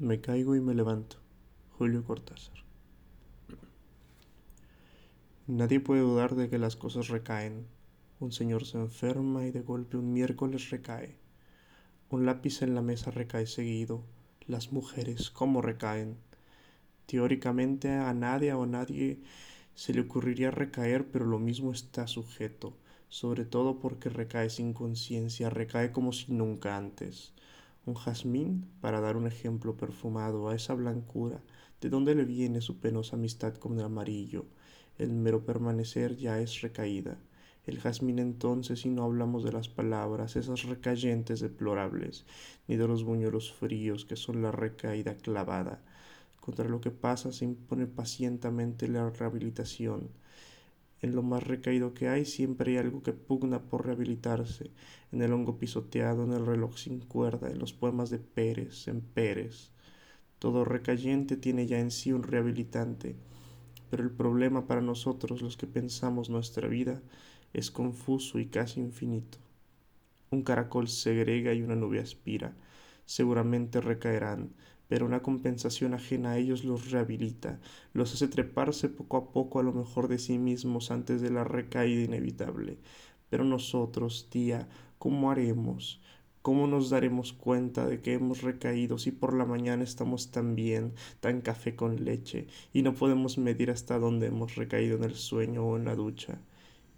Me caigo y me levanto. Julio Cortázar. Nadie puede dudar de que las cosas recaen. Un señor se enferma y de golpe un miércoles recae. Un lápiz en la mesa recae seguido. Las mujeres, ¿cómo recaen? Teóricamente a nadie o nadie se le ocurriría recaer, pero lo mismo está sujeto, sobre todo porque recae sin conciencia, recae como si nunca antes. Un jazmín, para dar un ejemplo perfumado a esa blancura, ¿de dónde le viene su penosa amistad con el amarillo? El mero permanecer ya es recaída. El jazmín entonces, y no hablamos de las palabras, esas recayentes deplorables, ni de los buñuelos fríos que son la recaída clavada. Contra lo que pasa se impone pacientemente la rehabilitación en lo más recaído que hay siempre hay algo que pugna por rehabilitarse, en el hongo pisoteado, en el reloj sin cuerda, en los poemas de Pérez, en Pérez. Todo recayente tiene ya en sí un rehabilitante, pero el problema para nosotros los que pensamos nuestra vida es confuso y casi infinito. Un caracol segrega y una nube aspira, seguramente recaerán, pero una compensación ajena a ellos los rehabilita, los hace treparse poco a poco a lo mejor de sí mismos antes de la recaída inevitable. Pero nosotros, tía, ¿cómo haremos? ¿Cómo nos daremos cuenta de que hemos recaído si por la mañana estamos tan bien, tan café con leche, y no podemos medir hasta dónde hemos recaído en el sueño o en la ducha?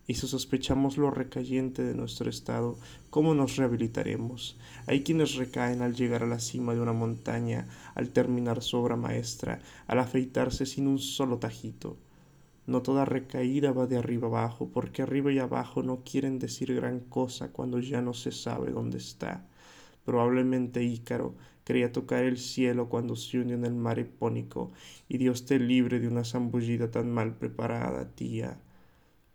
Y si sospechamos lo recayente de nuestro estado, ¿cómo nos rehabilitaremos? Hay quienes recaen al llegar a la cima de una montaña, al terminar su obra maestra, al afeitarse sin un solo tajito. No toda recaída va de arriba abajo, porque arriba y abajo no quieren decir gran cosa cuando ya no se sabe dónde está. Probablemente Ícaro quería tocar el cielo cuando se unió en el mar epónico, y Dios te libre de una zambullida tan mal preparada, tía.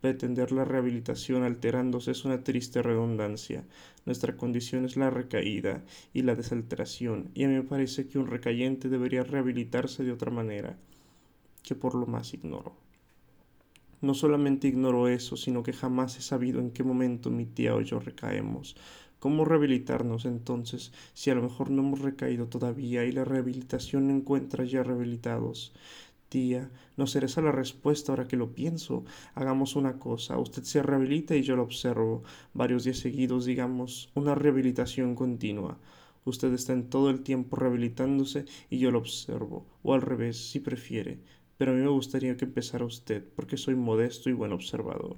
Pretender la rehabilitación alterándose es una triste redundancia. Nuestra condición es la recaída y la desalteración, y a mí me parece que un recayente debería rehabilitarse de otra manera, que por lo más ignoro. No solamente ignoro eso, sino que jamás he sabido en qué momento mi tía o yo recaemos. ¿Cómo rehabilitarnos entonces si a lo mejor no hemos recaído todavía y la rehabilitación encuentra ya rehabilitados? Tía, no será esa la respuesta ahora que lo pienso. Hagamos una cosa, usted se rehabilita y yo lo observo. Varios días seguidos, digamos, una rehabilitación continua. Usted está en todo el tiempo rehabilitándose y yo lo observo, o al revés, si prefiere. Pero a mí me gustaría que empezara usted, porque soy modesto y buen observador.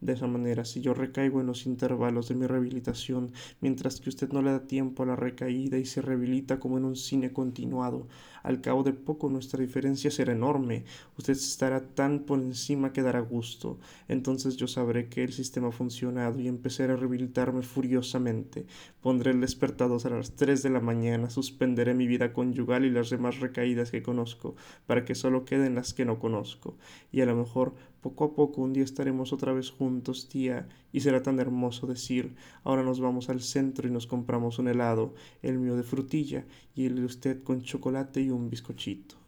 De esa manera, si yo recaigo en los intervalos de mi rehabilitación, mientras que usted no le da tiempo a la recaída y se rehabilita como en un cine continuado, al cabo de poco nuestra diferencia será enorme. Usted estará tan por encima que dará gusto. Entonces yo sabré que el sistema ha funcionado y empezaré a rehabilitarme furiosamente. Pondré el despertador a las tres de la mañana, suspenderé mi vida conyugal y las demás recaídas que conozco, para que solo queden las que no conozco. Y a lo mejor poco a poco un día estaremos otra vez juntos, tía, y será tan hermoso decir, ahora nos vamos al centro y nos compramos un helado, el mío de frutilla y el de usted con chocolate y un bizcochito.